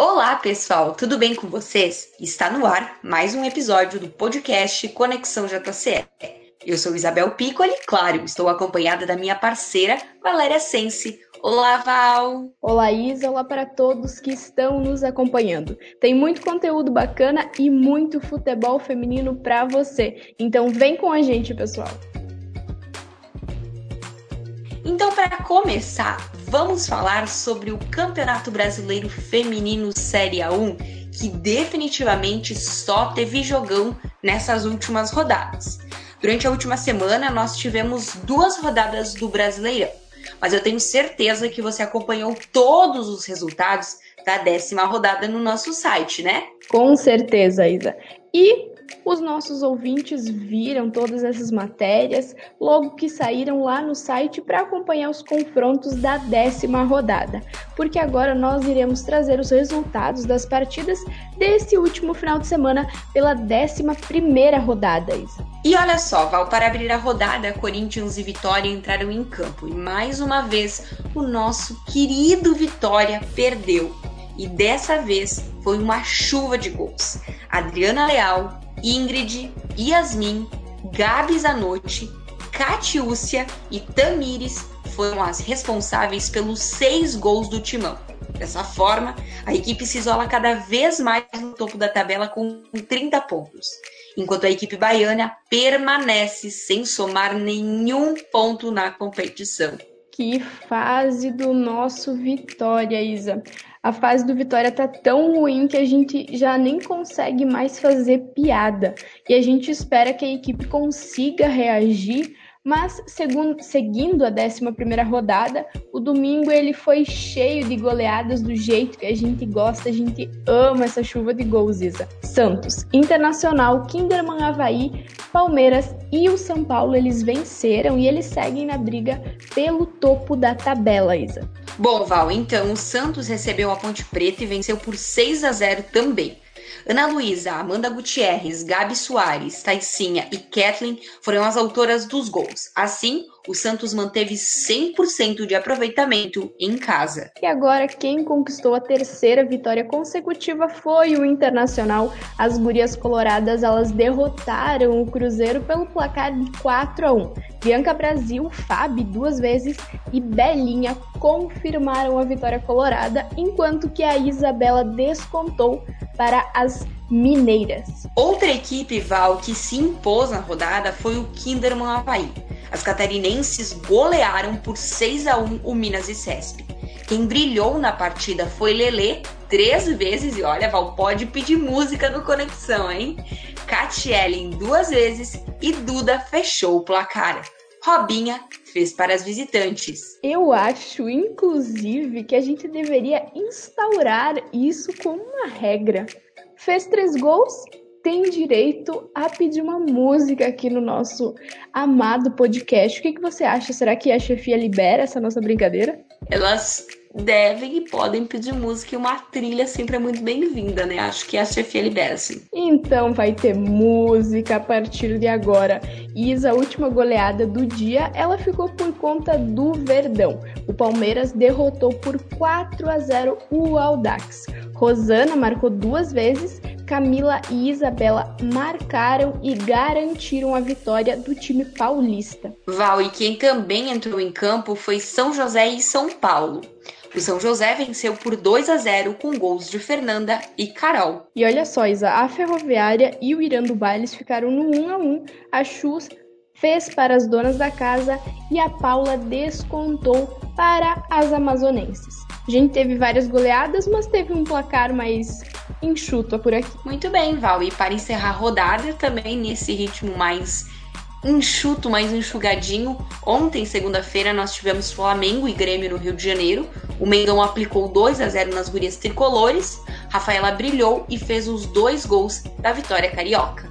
Olá, pessoal, tudo bem com vocês? Está no ar mais um episódio do podcast Conexão JCE. Eu sou Isabel Piccoli, claro, estou acompanhada da minha parceira Valéria Sense. Olá, Val! Olá, Isa, olá para todos que estão nos acompanhando. Tem muito conteúdo bacana e muito futebol feminino para você. Então vem com a gente, pessoal. Então, para começar, vamos falar sobre o Campeonato Brasileiro Feminino Série A1, que definitivamente só teve jogão nessas últimas rodadas. Durante a última semana, nós tivemos duas rodadas do Brasileirão, mas eu tenho certeza que você acompanhou todos os resultados da décima rodada no nosso site, né? Com certeza, Isa. E os nossos ouvintes viram todas essas matérias logo que saíram lá no site para acompanhar os confrontos da décima rodada, porque agora nós iremos trazer os resultados das partidas desse último final de semana pela décima primeira rodada. E olha só, Val, para abrir a rodada, Corinthians e Vitória entraram em campo e mais uma vez o nosso querido Vitória perdeu. E dessa vez foi uma chuva de gols. Adriana Leal, Ingrid, Yasmin, Gabi Zanotti, Catiúcia e Tamires foram as responsáveis pelos seis gols do Timão. Dessa forma, a equipe se isola cada vez mais no topo da tabela com 30 pontos, enquanto a equipe baiana permanece sem somar nenhum ponto na competição. Que fase do nosso Vitória, Isa a fase do Vitória tá tão ruim que a gente já nem consegue mais fazer piada. E a gente espera que a equipe consiga reagir mas, segundo, seguindo a 11 rodada, o domingo ele foi cheio de goleadas do jeito que a gente gosta, a gente ama essa chuva de gols, Isa. Santos, Internacional, Kinderman Havaí, Palmeiras e o São Paulo eles venceram e eles seguem na briga pelo topo da tabela, Isa. Bom, Val, então o Santos recebeu a Ponte Preta e venceu por 6 a 0 também. Ana Luísa, Amanda Gutierrez, Gabi Soares, Taicinha e Kathleen foram as autoras dos gols. Assim, o Santos manteve 100% de aproveitamento em casa. E agora quem conquistou a terceira vitória consecutiva foi o Internacional. As gurias coloradas, elas derrotaram o Cruzeiro pelo placar de 4 a 1. Bianca Brasil, Fabi duas vezes e Belinha confirmaram a vitória colorada, enquanto que a Isabela descontou para as mineiras. Outra equipe, Val, que se impôs na rodada foi o Kinderman Havaí. As catarinenses golearam por 6 a 1 o Minas e Cesp. Quem brilhou na partida foi Lelê, três vezes, e olha, Val, pode pedir música no Conexão, hein? Ellen duas vezes e Duda fechou o placar. Robinha fez para as visitantes. Eu acho, inclusive, que a gente deveria instaurar isso como uma regra. Fez três gols, tem direito a pedir uma música aqui no nosso amado podcast. O que, que você acha? Será que a chefia libera essa nossa brincadeira? Elas devem e podem pedir música e uma trilha sempre é muito bem-vinda, né? Acho que a chefia libera, sim. Então vai ter música a partir de agora. Isa, a última goleada do dia, ela ficou por conta do Verdão. O Palmeiras derrotou por 4 a 0 o Audax. Rosana marcou duas vezes, Camila e Isabela marcaram e garantiram a vitória do time paulista. Val, e quem também entrou em campo foi São José e São Paulo. O São José venceu por 2 a 0 com gols de Fernanda e Carol. E olha só, Isa, a Ferroviária e o Irã do Bailes ficaram no 1 a 1. A Chus fez para as donas da casa e a Paula descontou para as amazonenses. A gente teve várias goleadas, mas teve um placar mais enxuto por aqui. Muito bem, Val. E para encerrar a rodada, também nesse ritmo mais enxuto, mais enxugadinho. Ontem, segunda-feira, nós tivemos Flamengo e Grêmio no Rio de Janeiro. O Mengão aplicou 2 a 0 nas gurias tricolores. Rafaela brilhou e fez os dois gols da vitória carioca.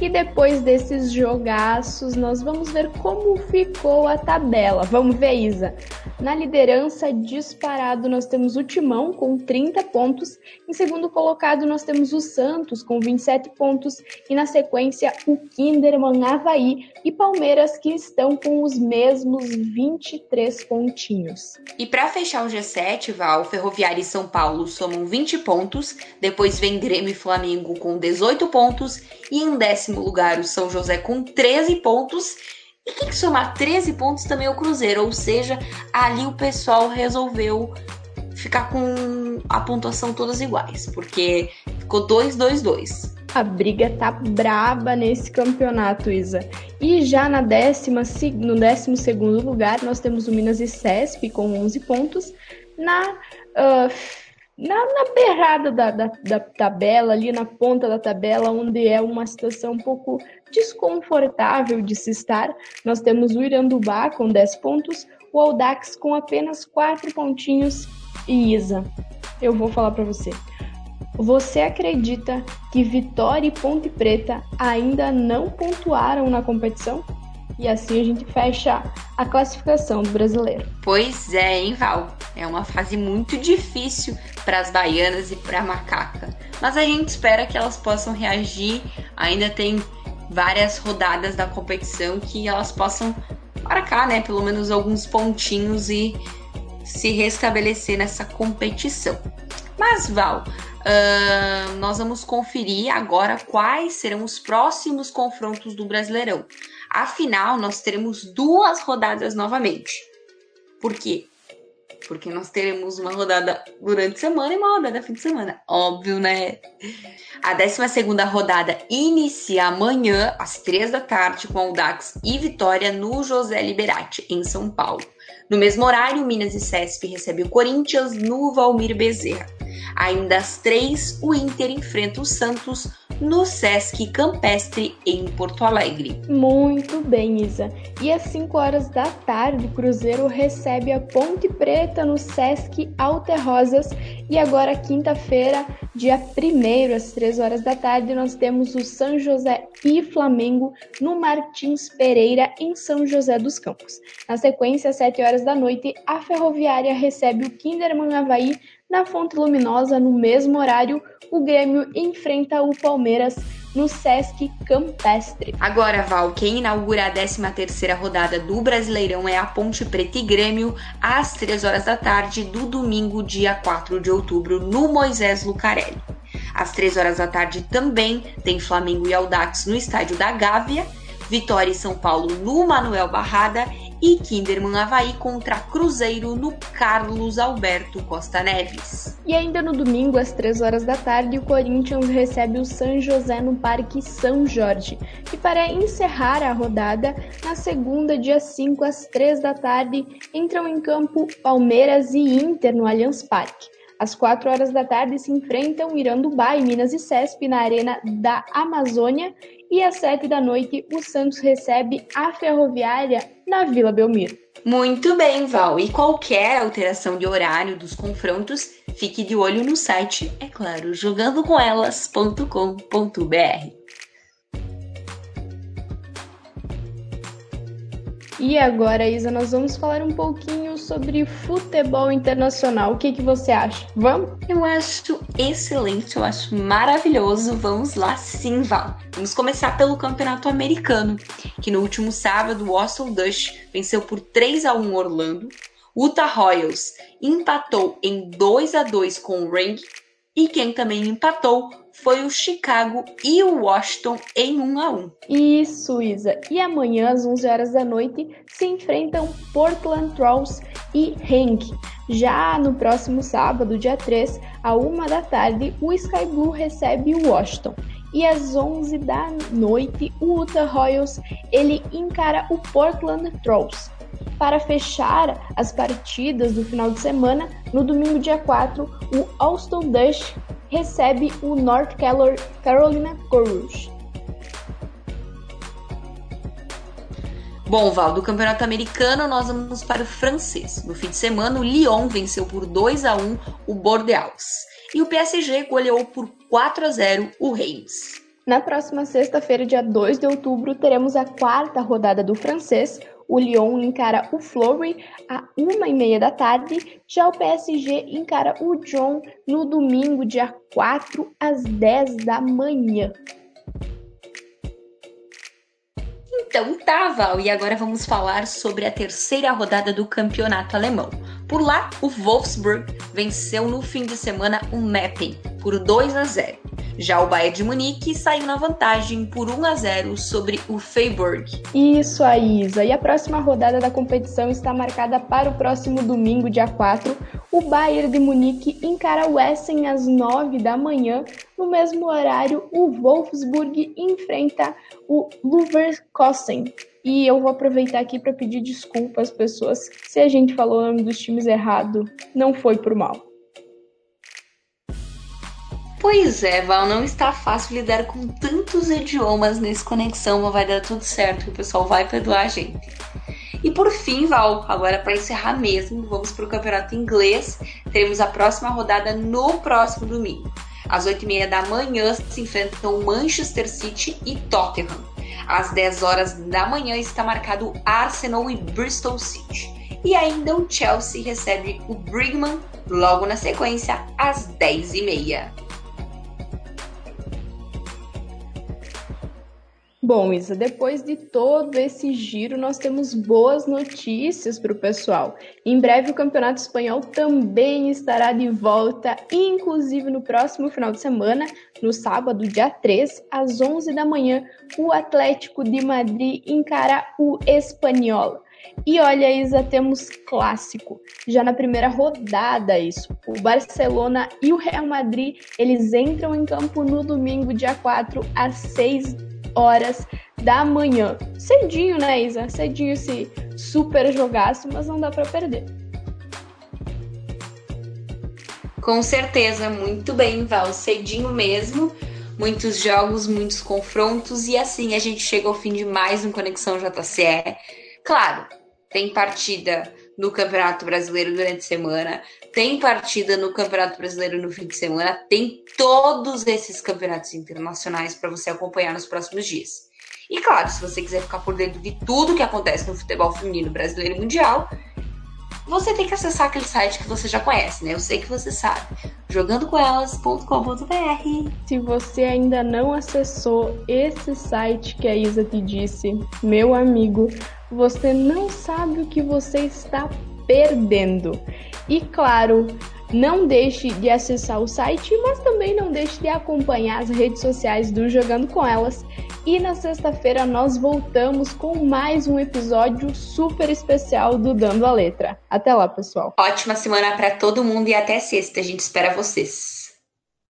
E depois desses jogaços, nós vamos ver como ficou a tabela. Vamos ver, Isa. Na liderança, disparado, nós temos o Timão com 30 pontos. Em segundo colocado, nós temos o Santos com 27 pontos. E na sequência, o Kinderman, Havaí e Palmeiras, que estão com os mesmos 23 pontinhos. E para fechar o G7, Val, Ferroviária e São Paulo somam 20 pontos. Depois vem Grêmio e Flamengo com 18 pontos. E em décimo lugar, o São José com 13 pontos. E quem somar 13 pontos também é o Cruzeiro, ou seja, ali o pessoal resolveu ficar com a pontuação todas iguais, porque ficou 2-2-2. A briga tá braba nesse campeonato, Isa. E já na décima, no décimo segundo lugar, nós temos o Minas e Cesp com 11 pontos. Na uh, na, na beirada da, da, da, tabela, ali na ponta da tabela, onde é uma situação um pouco desconfortável de se estar. Nós temos o Irandubá com 10 pontos, o Audax com apenas 4 pontinhos e Isa. Eu vou falar para você. Você acredita que Vitória e Ponte Preta ainda não pontuaram na competição? E assim a gente fecha a classificação do brasileiro. Pois é, hein, Val? É uma fase muito difícil para as baianas e para a macaca. Mas a gente espera que elas possam reagir. Ainda tem várias rodadas da competição que elas possam marcar, né, pelo menos alguns pontinhos e se restabelecer nessa competição. Mas Val, uh, nós vamos conferir agora quais serão os próximos confrontos do Brasileirão. Afinal, nós teremos duas rodadas novamente. Por quê? Porque nós teremos uma rodada durante a semana e uma rodada fim de semana. Óbvio, né? A 12 rodada inicia amanhã, às 3 da tarde, com Audax e Vitória no José Liberati, em São Paulo. No mesmo horário, Minas e Cesp recebe o Corinthians no Valmir Bezerra. Ainda às três, o Inter enfrenta o Santos no Sesc Campestre em Porto Alegre. Muito bem, Isa. E às 5 horas da tarde, o Cruzeiro recebe a Ponte Preta no Sesc Alterrosas. E agora, quinta-feira, dia 1 às 3 horas da tarde, nós temos o São José e Flamengo no Martins Pereira, em São José dos Campos. Na sequência, às 7 horas da noite, a Ferroviária recebe o Kinderman Havaí na Fonte Luminosa, no mesmo horário, o Grêmio enfrenta o Palmeiras no Sesc Campestre. Agora, Val, quem inaugura a 13ª rodada do Brasileirão é a Ponte Preta e Grêmio às 3 horas da tarde do domingo, dia 4 de outubro, no Moisés Lucarelli. Às 3 horas da tarde também tem Flamengo e Audax no estádio da Gávea, Vitória e São Paulo no Manuel Barrada e Kinderman Havaí contra Cruzeiro no Carlos Alberto Costa Neves. E ainda no domingo, às 3 horas da tarde, o Corinthians recebe o São José no Parque São Jorge. E para encerrar a rodada, na segunda, dia 5, às 3 da tarde, entram em campo Palmeiras e Inter no Allianz Parque. Às 4 horas da tarde se enfrentam Irandubá e Minas e Cesp na Arena da Amazônia e às 7 da noite o Santos recebe a Ferroviária na Vila Belmiro. Muito bem, Val. E qualquer alteração de horário dos confrontos, fique de olho no site, é claro, jogandocomelas.com.br. E agora, Isa, nós vamos falar um pouquinho sobre futebol internacional. O que, que você acha? Vamos? Eu acho excelente, eu acho maravilhoso. Vamos lá sim, Val. Vamos começar pelo Campeonato Americano, que no último sábado o Austin Dush venceu por 3 a 1 Orlando. Utah Royals empatou em 2 a 2 com o Ring e quem também empatou foi o Chicago e o Washington em 1 a 1. Isso, Isa. E amanhã às 11 horas da noite se enfrentam Portland Trolls e Hank. Já no próximo sábado, dia 3, a 1 da tarde, o Sky Blue recebe o Washington. E às 11 da noite, o Utah Royals ele encara o Portland Trolls. Para fechar as partidas do final de semana, no domingo dia 4, o Austin Dush recebe o North Carolina Courage. Bom, Val, do Campeonato Americano nós vamos para o francês. No fim de semana, o Lyon venceu por 2 a 1 o Bordeaux e o PSG goleou por 4 a 0 o Reims. Na próxima sexta-feira, dia 2 de outubro, teremos a quarta rodada do francês. O Lyon encara o Fleury a uma e meia da tarde. Já o PSG encara o John no domingo, dia 4, às 10 da manhã. Então tá, Val, e agora vamos falar sobre a terceira rodada do campeonato alemão. Por lá, o Wolfsburg venceu no fim de semana o Meppen por 2 a 0. Já o Bayern de Munique saiu na vantagem por 1 a 0 sobre o Freiburg. Isso aí, Isa. E a próxima rodada da competição está marcada para o próximo domingo, dia 4. O Bayern de Munique encara o Essen às 9 da manhã. No mesmo horário, o Wolfsburg enfrenta o Leverkusen. E eu vou aproveitar aqui para pedir desculpas às pessoas se a gente falou o nome dos times errado. Não foi por mal. Pois é, Val, não está fácil lidar com tantos idiomas nesse conexão, mas vai dar tudo certo, o pessoal vai perdoar a gente. E por fim, Val, agora para encerrar mesmo, vamos para o campeonato inglês. Teremos a próxima rodada no próximo domingo. Às 8h30 da manhã se enfrentam Manchester City e Tottenham. Às 10 horas da manhã está marcado Arsenal e Bristol City. E ainda o Chelsea recebe o Brigman logo na sequência, às 10h30. Bom, Isa, depois de todo esse giro, nós temos boas notícias para o pessoal. Em breve, o Campeonato Espanhol também estará de volta, inclusive no próximo final de semana, no sábado, dia 3, às 11 da manhã, o Atlético de Madrid encara o Espanhol. E olha, Isa, temos clássico. Já na primeira rodada, isso. O Barcelona e o Real Madrid, eles entram em campo no domingo, dia 4, às 6 horas da manhã. Cedinho, né, Isa? Cedinho esse super jogaço, mas não dá para perder. Com certeza, muito bem, Val. Cedinho mesmo. Muitos jogos, muitos confrontos e assim a gente chega ao fim de mais um Conexão JCE. Claro, tem partida no Campeonato Brasileiro durante a semana, tem partida no Campeonato Brasileiro no fim de semana, tem todos esses campeonatos internacionais para você acompanhar nos próximos dias. E claro, se você quiser ficar por dentro de tudo que acontece no futebol feminino brasileiro e mundial, você tem que acessar aquele site que você já conhece, né? Eu sei que você sabe. jogandocomelas.com.br. Se você ainda não acessou esse site que a Isa te disse, meu amigo, você não sabe o que você está perdendo. E claro, não deixe de acessar o site, mas também não deixe de acompanhar as redes sociais do Jogando com Elas. E na sexta-feira nós voltamos com mais um episódio super especial do Dando a Letra. Até lá, pessoal. Ótima semana para todo mundo e até sexta. A gente espera vocês.